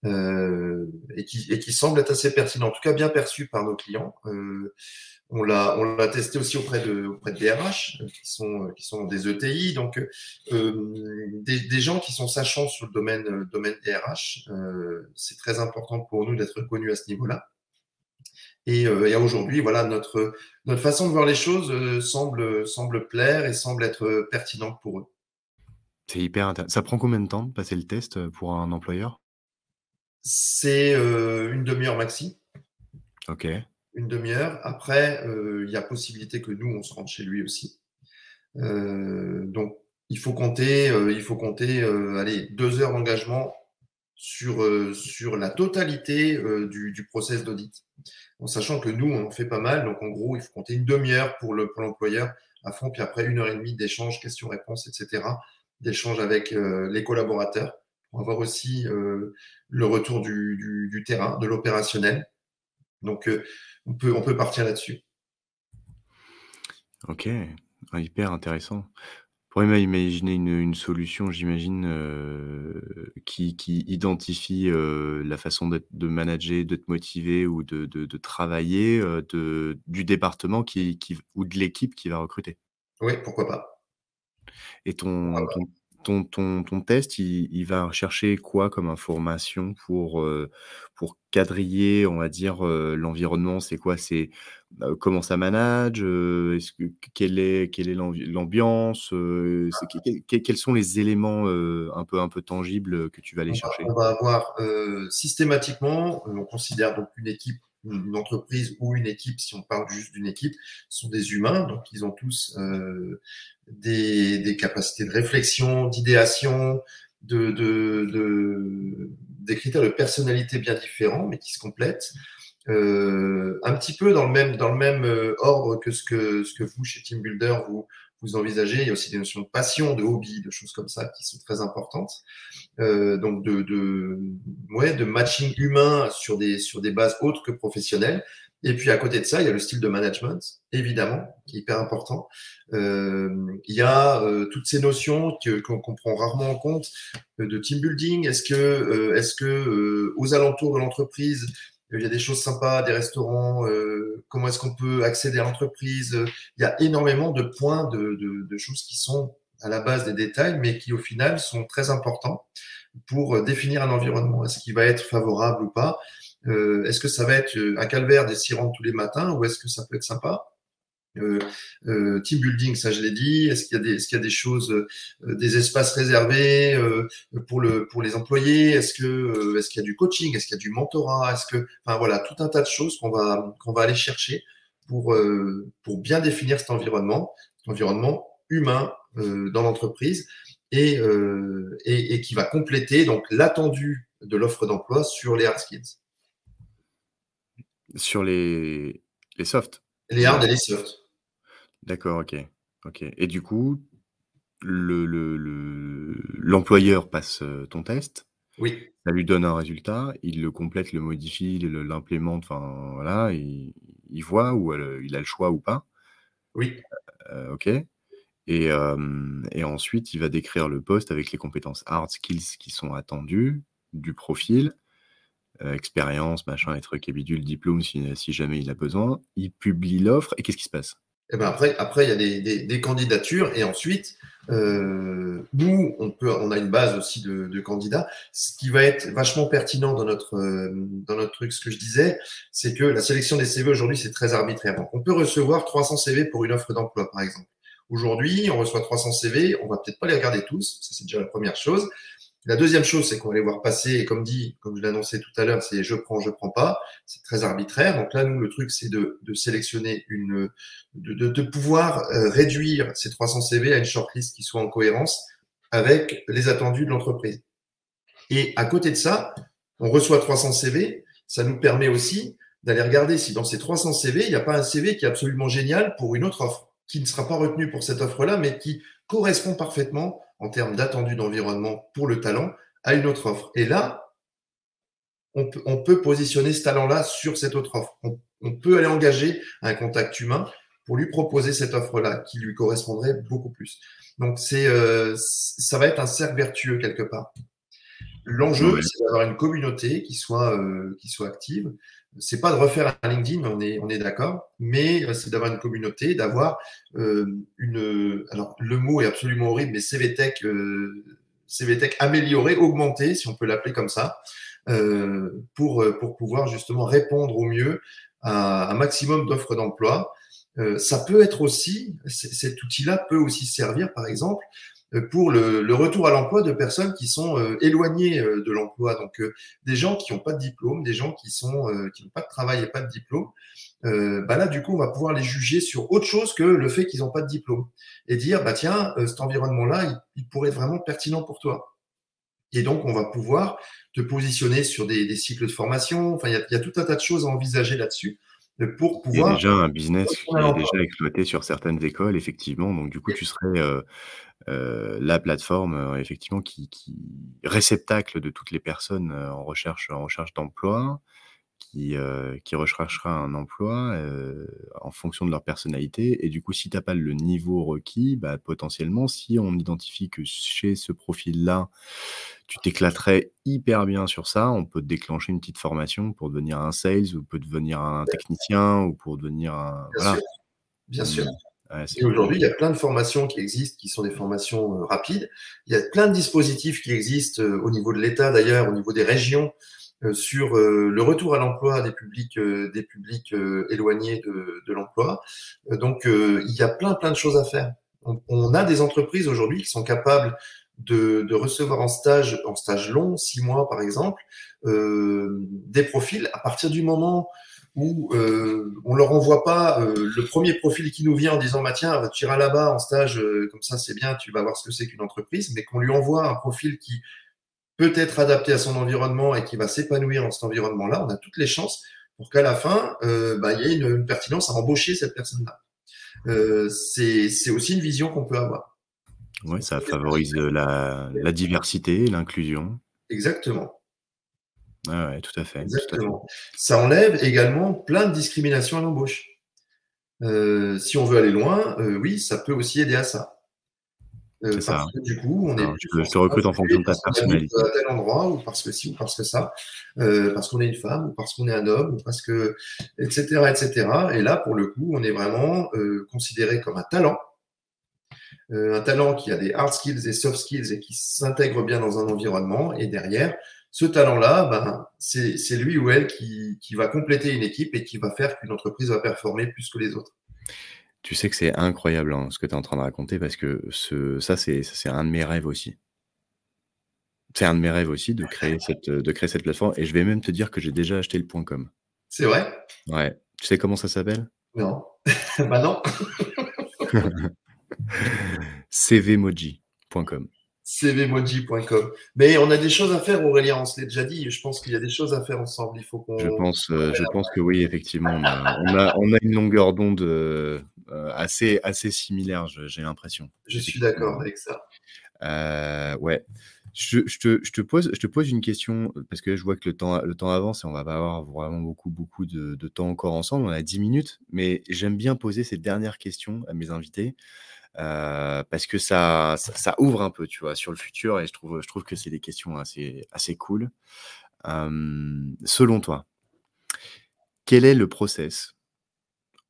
Euh, et, qui, semble être assez pertinent, en tout cas bien perçu par nos clients. Euh, on l'a testé aussi auprès de auprès de DRH euh, qui sont qui sont des ETI donc euh, des, gens qui sont sachants sur le domaine domaine DRH euh, c'est très important pour nous d'être connus à ce niveau-là et, euh, et aujourd'hui voilà notre notre façon de voir les choses semble semble plaire et semble être pertinente pour eux
c'est hyper intéressant ça prend combien de temps de passer le test pour un employeur?
C'est euh, une demi-heure maxi.
Ok.
Une demi-heure. Après, euh, il y a possibilité que nous, on se rende chez lui aussi. Euh, donc, il faut compter, il faut compter, allez, deux heures d'engagement sur, sur la totalité du, du process d'audit. En sachant que nous, on en fait pas mal. Donc, en gros, il faut compter une demi-heure pour l'employeur à fond, puis après une heure et demie d'échanges, questions-réponses, etc., d'échanges avec les collaborateurs pour avoir aussi le retour du, du, terrain, de l'opérationnel. Donc, on, peut, on peut partir là-dessus.
Ok, ah, hyper intéressant pourrait imaginer une, une solution, j'imagine, euh, qui, qui identifie euh, la façon de manager, de te motiver ou de, de, de travailler euh, de, du département qui, qui, ou de l'équipe qui va recruter.
Oui, pourquoi pas.
Et ton, ton, ton, ton, ton test, il, il, va chercher quoi comme information pour, pour quadriller, on va dire, l'environnement? C'est quoi? C'est comment ça manage est-ce que, Quelle est, l'ambiance Quels sont les éléments un, peu, un peu tangibles que tu vas aller chercher?
On va avoir systématiquement, on considère donc une équipe une entreprise ou une équipe, si on parle juste d'une équipe, sont des humains, donc ils ont tous euh, des, des, capacités de réflexion, d'idéation, de, de, de, des critères de personnalité bien différents, mais qui se complètent. Euh, un petit peu dans le même dans le même euh, ordre que ce que ce que vous chez Team Builder vous vous envisagez. Il y a aussi des notions de passion, de hobby, de choses comme ça qui sont très importantes. Euh, donc de, de, ouais, de matching humain sur des, sur des bases autres que professionnelles. Et puis à côté de ça, il y a le style de management, évidemment, qui est hyper important. Euh, il y a euh, toutes ces notions qu'on qu prend rarement en compte euh, de team building. Est-ce que, euh, est-ce que aux alentours de l'entreprise, il y a des choses sympas, des restaurants, euh, comment est-ce qu'on peut accéder à l'entreprise. Il y a énormément de points, de, choses qui sont à la base des détails, mais qui au final sont très importants pour définir un environnement. Est-ce qu'il va être favorable ou pas? Euh, Est-ce que ça va être un calvaire des sirènes tous les matins ou est-ce que ça peut être sympa? Euh, euh, team building, ça je l'ai dit. Est-ce qu'il y a des, est-ce qu'il y a des choses, euh, des espaces réservés pour le pour les employés? Est-ce que est-ce qu'il y a du coaching? Est-ce qu'il y a du mentorat? Est-ce que, enfin voilà, tout un tas de choses qu'on va qu'on va aller chercher pour pour bien définir cet environnement, cet environnement humain dans l'entreprise et, et, et qui va compléter donc l'attendu de l'offre d'emploi sur les hard skills.
Sur les les softs.
Les hard et les softs.
D'accord, OK. OK. Et du coup, le le l'employeur passe, ton test.
Oui.
Ça lui donne un résultat, il le complète, le modifie, l'implémente, enfin voilà, il il voit ou il a le choix ou pas.
Oui.
OK. Et et ensuite, il va décrire le poste avec les compétences hard skills qui sont attendues, du profil, expérience, machin et trucs et diplôme si si jamais il a besoin. Il publie l'offre et qu'est-ce qui se passe?
Et eh ben après, après, il y a des, des, des candidatures et ensuite, euh, nous, on peut, on a une base aussi de, de, candidats. Ce qui va être vachement pertinent dans notre euh, dans notre truc, ce que je disais, c'est que la sélection des CV aujourd'hui c'est très arbitraire. Donc, on peut recevoir 300 CV pour une offre d'emploi, par exemple. Aujourd'hui, on reçoit 300 CV, on va peut-être pas les regarder tous, ça c'est déjà la première chose. La deuxième chose, c'est qu'on va les voir passer, et comme dit, comme je l'annonçais tout à l'heure, c'est je prends, je prends pas. C'est très arbitraire. Donc là, nous, le truc, c'est de, sélectionner une, de, de, de pouvoir euh, réduire ces 300 CV à une shortlist qui soit en cohérence avec les attendus de l'entreprise. Et à côté de ça, on reçoit 300 CV. Ça nous permet aussi d'aller regarder si dans ces 300 CV, il n'y a pas un CV qui est absolument génial pour une autre offre, qui ne sera pas retenu pour cette offre-là, mais qui correspond parfaitement en termes d'attendu d'environnement pour le talent à une autre offre. Et là, on peut, on peut positionner ce talent-là sur cette autre offre. On, on, peut aller engager un contact humain pour lui proposer cette offre-là qui lui correspondrait beaucoup plus. Donc c'est, euh, ça va être un cercle vertueux quelque part. L'enjeu, c'est d'avoir une communauté qui soit, euh, qui soit active. C'est pas de refaire un LinkedIn, on est, on est d'accord, mais euh, c'est d'avoir une communauté, d'avoir euh, une. Alors, le mot est absolument horrible, mais CVTech, euh, CVTech amélioré, augmenté, si on peut l'appeler comme ça, euh, pour, pour pouvoir justement répondre au mieux à un maximum d'offres d'emploi. Euh, ça peut être aussi, cet outil-là peut aussi servir, par exemple, euh, pour le, retour à l'emploi de personnes qui sont euh, éloignées euh, de l'emploi. Donc des gens qui n'ont pas de diplôme, des gens qui sont qui n'ont pas de travail et pas de diplôme. bah là, du coup, on va pouvoir les juger sur autre chose que le fait qu'ils n'ont pas de diplôme et dire bah tiens, cet environnement-là, il, il, pourrait être vraiment pertinent pour toi. Et donc, on va pouvoir te positionner sur des, cycles de formation. Enfin, il y, a, tout un tas de choses à envisager là-dessus pour pouvoir.
Il y a déjà un business qui est déjà exploité sur certaines écoles, effectivement. Donc, du coup, tu serais euh, euh, la plateforme, euh, effectivement, qui, qui, réceptacle de toutes les personnes en recherche, en recherche d'emploi qui, euh, qui recherchera un emploi euh, en fonction de leur personnalité. Et du coup, si tu n'as pas le niveau requis, bah, potentiellement, si on identifie que chez ce profil-là, tu t'éclaterais hyper bien sur ça, on peut te déclencher une petite formation pour devenir un sales ou peut devenir un technicien ou pour devenir un...
Bien sûr. Bien sûr. et aujourd'hui, il y a plein de formations qui existent, qui sont des formations euh, rapides. Il y a plein de dispositifs qui existent au niveau de l'État, d'ailleurs, au niveau des régions, sur euh, le retour à l'emploi des publics, euh, des publics éloignés de, de l'emploi. donc, il y a plein, plein de choses à faire. On, a des entreprises aujourd'hui qui sont capables de, de, recevoir en stage, en stage long, six mois par exemple, euh, des profils à partir du moment où euh, on leur envoie pas le premier profil qui nous vient en disant bah tiens tu iras là-bas en stage comme ça c'est bien tu vas voir ce que c'est qu'une entreprise mais qu'on lui envoie un profil qui peut être adapté à son environnement et qui va s'épanouir dans cet environnement-là, on a toutes les chances pour qu'à la fin, euh, bah, il y ait une, pertinence à embaucher cette personne-là. Euh, c'est aussi une vision qu'on peut avoir.
Oui, ça favorise la, diversité, l'inclusion.
Exactement.
Ah ouais, tout à fait.
Exactement. Ça enlève également plein de discriminations à l'embauche. Euh, si on veut aller loin, oui, ça peut aussi aider à ça.
Euh, parce que du coup, on est. je, te recrute en fonction de ta personnalité.
À tel endroit, ou parce que si, ou parce que ça, euh, parce qu'on est une femme, ou parce qu'on est un homme, ou parce que, etc., etc. Et là, pour le coup, on est vraiment euh, considéré comme un talent. un talent qui a des hard skills et soft skills et qui s'intègre bien dans un environnement. Et derrière, ce talent-là, ben, c'est lui ou elle qui, qui va compléter une équipe et qui va faire qu'une entreprise va performer plus que les autres.
Tu sais que c'est incroyable hein, ce que tu es en train de raconter parce que ce, ça, c'est, un de mes rêves aussi. C'est un de mes rêves aussi de créer, cette, de créer cette plateforme. Et je vais même te dire que j'ai déjà acheté le point .com.
C'est vrai?
Ouais. Tu sais comment ça s'appelle?
Non. bah non.
cvmoji.com
cvmoji.com. Mais on a des choses à faire, Aurélien, on se l'est déjà dit. Je pense qu'il y a des choses à faire ensemble. Il faut qu'on.
Je pense, euh, je pense que oui, effectivement. On a, on a, une longueur d'onde euh, assez, assez similaire, j'ai l'impression.
Je suis d'accord avec ça.
Euh, ouais. Je, je, te, je, te, pose, je te pose une question parce que je vois que le temps, le temps avance et on va pas avoir vraiment beaucoup, beaucoup de, de temps encore ensemble. On a 10 minutes, mais j'aime bien poser cette dernière question à mes invités. Euh, parce que ça, ça, ouvre un peu, tu vois, sur le futur et je trouve, je trouve que c'est des questions assez, assez cool. selon toi, quel est le process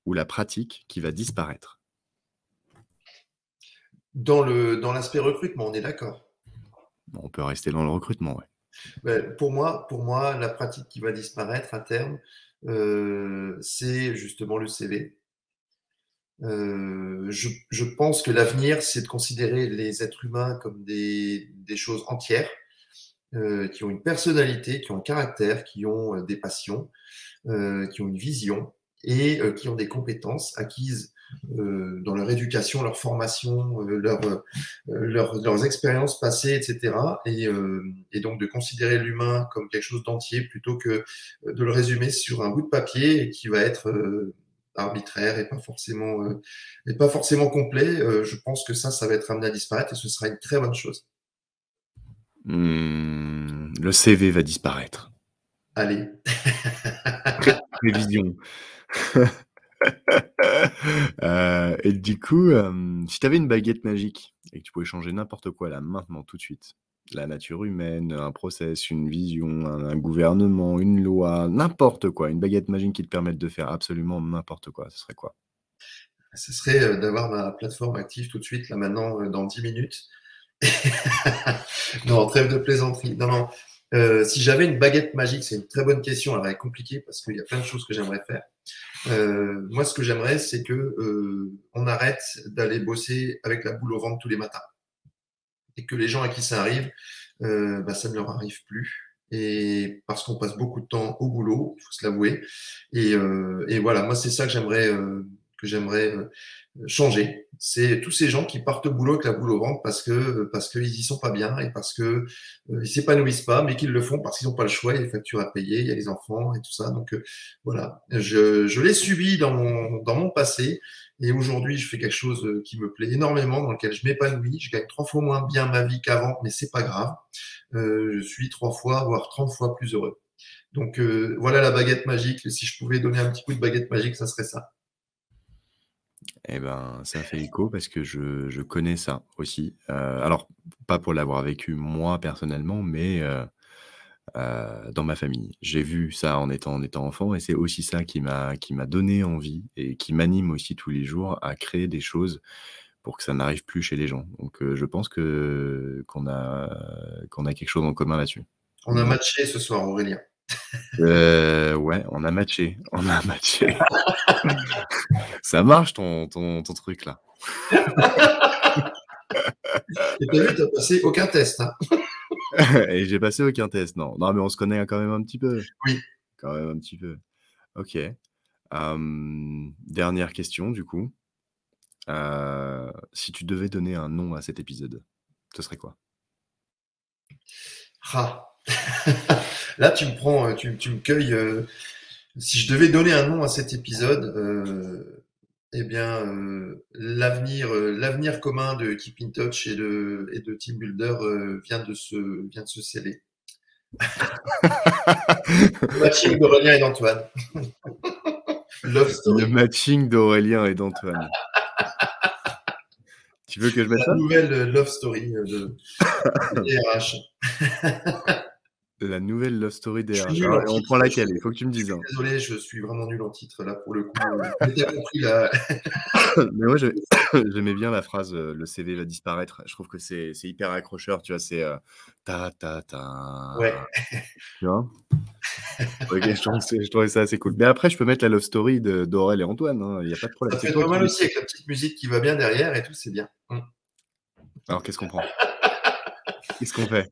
ou la pratique qui va disparaître
Dans le dans l'aspect recrutement, on est d'accord?
On peut rester dans le recrutement, oui.
Ben, pour moi, pour moi, la pratique qui va disparaître à terme, euh, c'est justement le CV. Euh, je, je, pense que l'avenir, c'est de considérer les êtres humains comme des, des choses entières, euh, qui ont une personnalité, qui ont un caractère, qui ont des passions, qui ont une vision et euh, qui ont des compétences acquises dans leur éducation, leur formation, leur, leur, leurs expériences passées, etc. Et, et donc de considérer l'humain comme quelque chose d'entier plutôt que de le résumer sur un bout de papier qui va être arbitraire et pas forcément euh, et pas forcément complet, euh, je pense que ça, ça va être amené à disparaître et ce sera une très bonne chose.
Hmm, le CV va disparaître.
Allez.
Prévision. euh, et du coup, euh, si tu avais une baguette magique et que tu pouvais changer n'importe quoi là maintenant tout de suite, la nature humaine, un process, une vision, un, gouvernement, une loi, n'importe quoi, une baguette magique qui te permette de faire absolument n'importe quoi, ce serait quoi?
Ce serait euh, d'avoir ma plateforme active tout de suite, là maintenant, dans 10 minutes. non, trêve de plaisanterie. Non, non. Euh, si j'avais une baguette magique, c'est une très bonne question. Elle est compliquée parce qu'il y a plein de choses que j'aimerais faire. moi, ce que j'aimerais, c'est que on arrête d'aller bosser avec la boule au ventre tous les matins et que les gens à qui ça arrive, euh, bah, ça ne leur arrive plus. Et parce qu'on passe beaucoup de temps au boulot, il faut se l'avouer. Et, euh, et, voilà, moi c'est ça que j'aimerais euh, que j'aimerais changer. C'est tous ces gens qui partent au boulot avec la boule au ventre parce que parce qu'ils y sont pas bien et parce que ils s'épanouissent pas, mais qu'ils le font parce qu'ils n'ont pas le choix. Il y a les factures à payer, il y a les enfants et tout ça. Donc voilà, je, je l'ai subi dans mon dans mon passé et aujourd'hui je fais quelque chose qui me plaît énormément, dans lequel je m'épanouis. Je gagne trois fois moins bien ma vie qu'avant, mais c'est pas grave. je suis trois fois voire trente fois plus heureux. Donc voilà la baguette magique. Si je pouvais donner un petit coup de baguette magique, ça serait ça.
Eh ben, ça fait écho parce que je, je connais ça aussi. Euh, alors, pas pour l'avoir vécu moi personnellement, mais euh, euh, dans ma famille. J'ai vu ça en étant, en étant enfant et c'est aussi ça qui m'a qui m'a donné envie et qui m'anime aussi tous les jours à créer des choses pour que ça n'arrive plus chez les gens. Donc, je pense que qu'on a qu'on a quelque chose en commun là-dessus.
On a matché ce soir, Aurélien.
Euh, ouais, on a matché. On a matché. Ça marche ton, ton, ton truc là.
Et t'as vu, t'as passé aucun test. Hein.
Et j'ai passé aucun test, non. Non, mais on se connaît quand même un petit peu.
Oui.
Quand même un petit peu. Ok. dernière question, du coup. Euh, si tu devais donner un nom à cet épisode, ce serait quoi?
Ah Là, tu me prends, euh, tu, me cueilles. Euh, si je devais donner un nom à cet épisode, euh, eh bien, l'avenir, l'avenir commun de Keep in Touch et de, et de Team Builder vient de se, vient de se sceller. Le matching d'Aurélien et d'Antoine.
Le matching d'Aurélien et d'Antoine. tu veux que je mette
La nouvelle love story de, de RH.
La nouvelle love story des RH. on prend laquelle Il faut que tu me dises.
Hein. Désolé, je suis vraiment nul en titre là pour le coup. Compris là.
Mais moi, j'aimais bien la phrase euh, le CV va disparaître. Je trouve que c'est hyper accrocheur. Tu vois, c'est euh, ta ta ta.
Ouais.
Tu vois? Ok, je trouvais, ça assez cool. Mais après, je peux mettre la love story d'Aurel et Antoine. Hein. Il n'y a pas de problème.
Ça fait mal aussi avec la petite musique qui va bien derrière et tout, c'est bien. Mmh.
Alors, qu'est-ce qu'on prend? Qu'est-ce qu'on fait?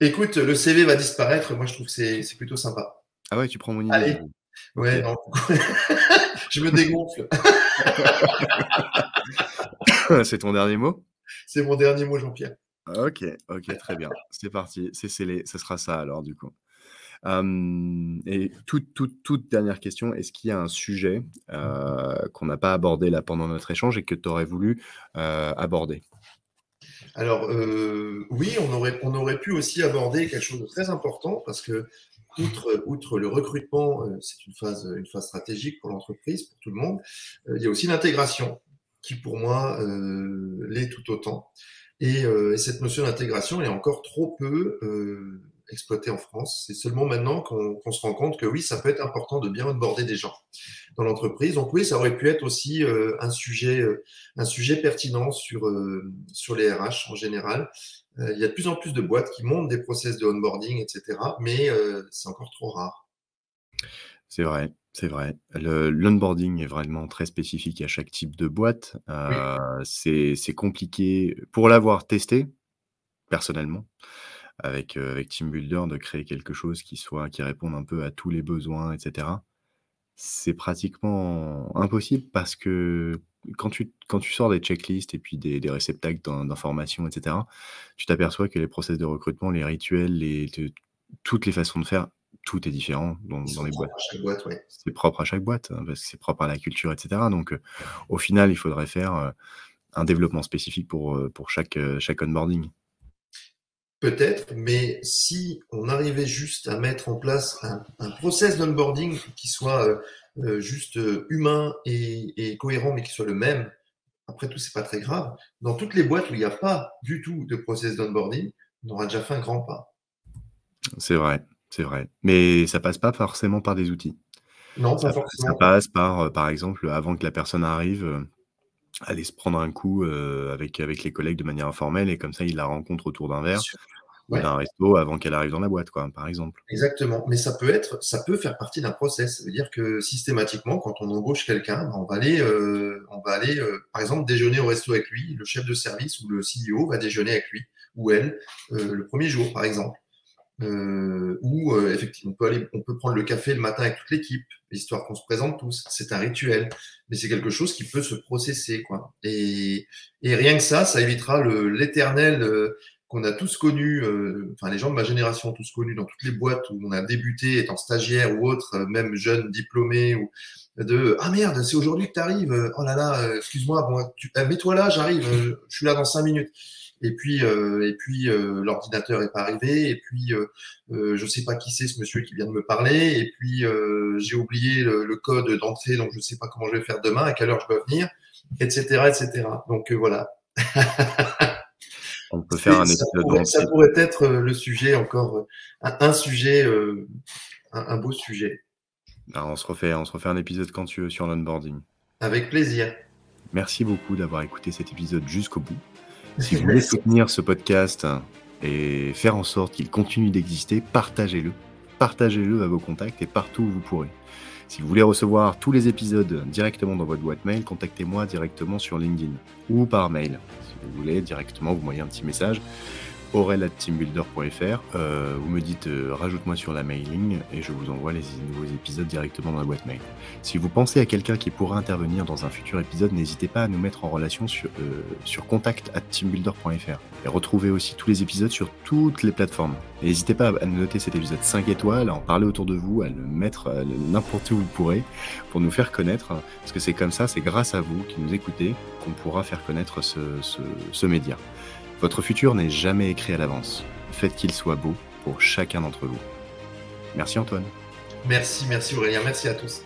Écoute, le CV va disparaître. Moi, je trouve que c'est plutôt sympa.
Ah ouais, tu prends mon idée.
Allez. Ouais, non. je me dégonfle.
c'est ton dernier mot?
C'est mon dernier mot, Jean-Pierre.
Ok, ok, très bien. C'est parti. C'est scellé. Ce sera ça alors, du coup. et toute, toute, toute dernière question, est-ce qu'il y a un sujet euh, qu'on n'a pas abordé là pendant notre échange et que tu aurais voulu euh, aborder?
Alors euh, oui, on aurait, on aurait pu aussi aborder quelque chose de très important parce que outre, outre le recrutement, euh, c'est une phase, une phase stratégique pour l'entreprise, pour tout le monde, euh, il y a aussi l'intégration qui pour moi l'est tout autant. Et, et cette notion d'intégration est encore trop peu exploité en France. C'est seulement maintenant qu'on se rend compte que oui, ça peut être important de bien onboarder des gens dans l'entreprise. Donc oui, ça aurait pu être aussi euh, un sujet, euh, un sujet pertinent sur euh, sur les RH en général. il y a de plus en plus de boîtes qui montent des process de onboarding, etc. Mais c'est encore trop rare.
C'est vrai. C'est vrai. L'onboarding est vraiment très spécifique à chaque type de boîte. C'est compliqué pour l'avoir testé, personnellement avec, avec Team Builder de créer quelque chose qui soit qui réponde un peu à tous les besoins, etc. C'est pratiquement impossible parce que quand tu, quand tu sors des checklists et puis des, des réceptacles d'informations, etc., tu t'aperçois que les process de recrutement, les rituels, les, toutes les façons de faire, tout est différent dans, dans les boîtes. C'est propre à chaque boîte, hein, parce que c'est propre à la culture, etc. Donc, au final, il faudrait faire un développement spécifique pour, pour chaque, chaque onboarding.
Peut-être, mais si on arrivait juste à mettre en place un, process d'onboarding qui soit euh, euh, juste euh, humain et, cohérent, mais qui soit le même, après tout, c'est pas très grave. Dans toutes les boîtes où il n'y a pas du tout de process d'onboarding, on aura déjà fait un grand pas.
C'est vrai, c'est vrai. Mais ça passe pas forcément par des outils.
Non, pas forcément.
Ça passe par, par exemple, avant que la personne arrive, aller se prendre un coup euh, avec, avec les collègues de manière informelle et comme ça, il la rencontre autour d'un verre d'un resto avant qu'elle arrive dans la boîte, quoi, par exemple.
Exactement. Mais ça peut être, ça peut faire partie d'un process. Ça veut dire que systématiquement, quand on embauche quelqu'un, ben, on va aller, euh, on va aller, euh, par exemple, déjeuner au resto avec lui. Le chef de service ou le CEO va déjeuner avec lui ou elle le premier jour, par exemple. Euh, où euh, effectivement on peut aller, on peut prendre le café le matin avec toute l'équipe, histoire qu'on se présente tous. C'est un rituel, mais c'est quelque chose qui peut se processer, quoi. Et, rien que ça, ça évitera l'éternel euh, qu'on a tous connu, enfin les gens de ma génération ont tous connu dans toutes les boîtes où on a débuté étant stagiaire ou autre, même jeune diplômé ou de ah merde c'est aujourd'hui que tu arrives, oh là là excuse-moi bon tu, mets-toi là j'arrive, je suis là dans cinq minutes et puis euh, et puis euh, l'ordinateur est pas arrivé. Et puis euh, je sais pas qui c'est ce monsieur qui vient de me parler. Et puis j'ai oublié le, code d'entrée donc je sais pas comment je vais faire demain à quelle heure je dois venir etc etc donc voilà.
On peut faire un
ça pourrait, ça pourrait être le sujet encore un, sujet un, beau sujet.
Alors, on se refait on se refait un épisode quand tu veux sur l'onboarding.
Avec plaisir.
Merci beaucoup d'avoir écouté cet épisode jusqu'au bout. Si vous voulez soutenir ce podcast et faire en sorte qu'il continue d'exister, partagez-le. Partagez-le à vos contacts et partout où vous pourrez. Si vous voulez recevoir tous les épisodes directement dans votre boîte mail, contactez-moi directement sur LinkedIn ou par mail. Si vous voulez directement, vous m'envoyez un petit message aurel.teambuilder.fr. Euh, vous me dites euh, rajoute-moi sur la mailing et je vous envoie les nouveaux épisodes directement dans la boîte mail. Si vous pensez à quelqu'un qui pourra intervenir dans un futur épisode, n'hésitez pas à nous mettre en relation sur, euh, sur contact.teambuilder.fr. Et retrouvez aussi tous les épisodes sur toutes les plateformes. N'hésitez pas à noter cet épisode 5 étoiles, à en parler autour de vous, à le mettre n'importe où vous pourrez pour nous faire connaître. Parce que c'est comme ça, c'est grâce à vous qui nous écoutez qu'on pourra faire connaître ce, ce, ce média. Votre futur n'est jamais écrit à l'avance. Faites qu'il soit beau pour chacun d'entre vous. Merci Antoine.
Merci, merci Aurélien, merci à tous.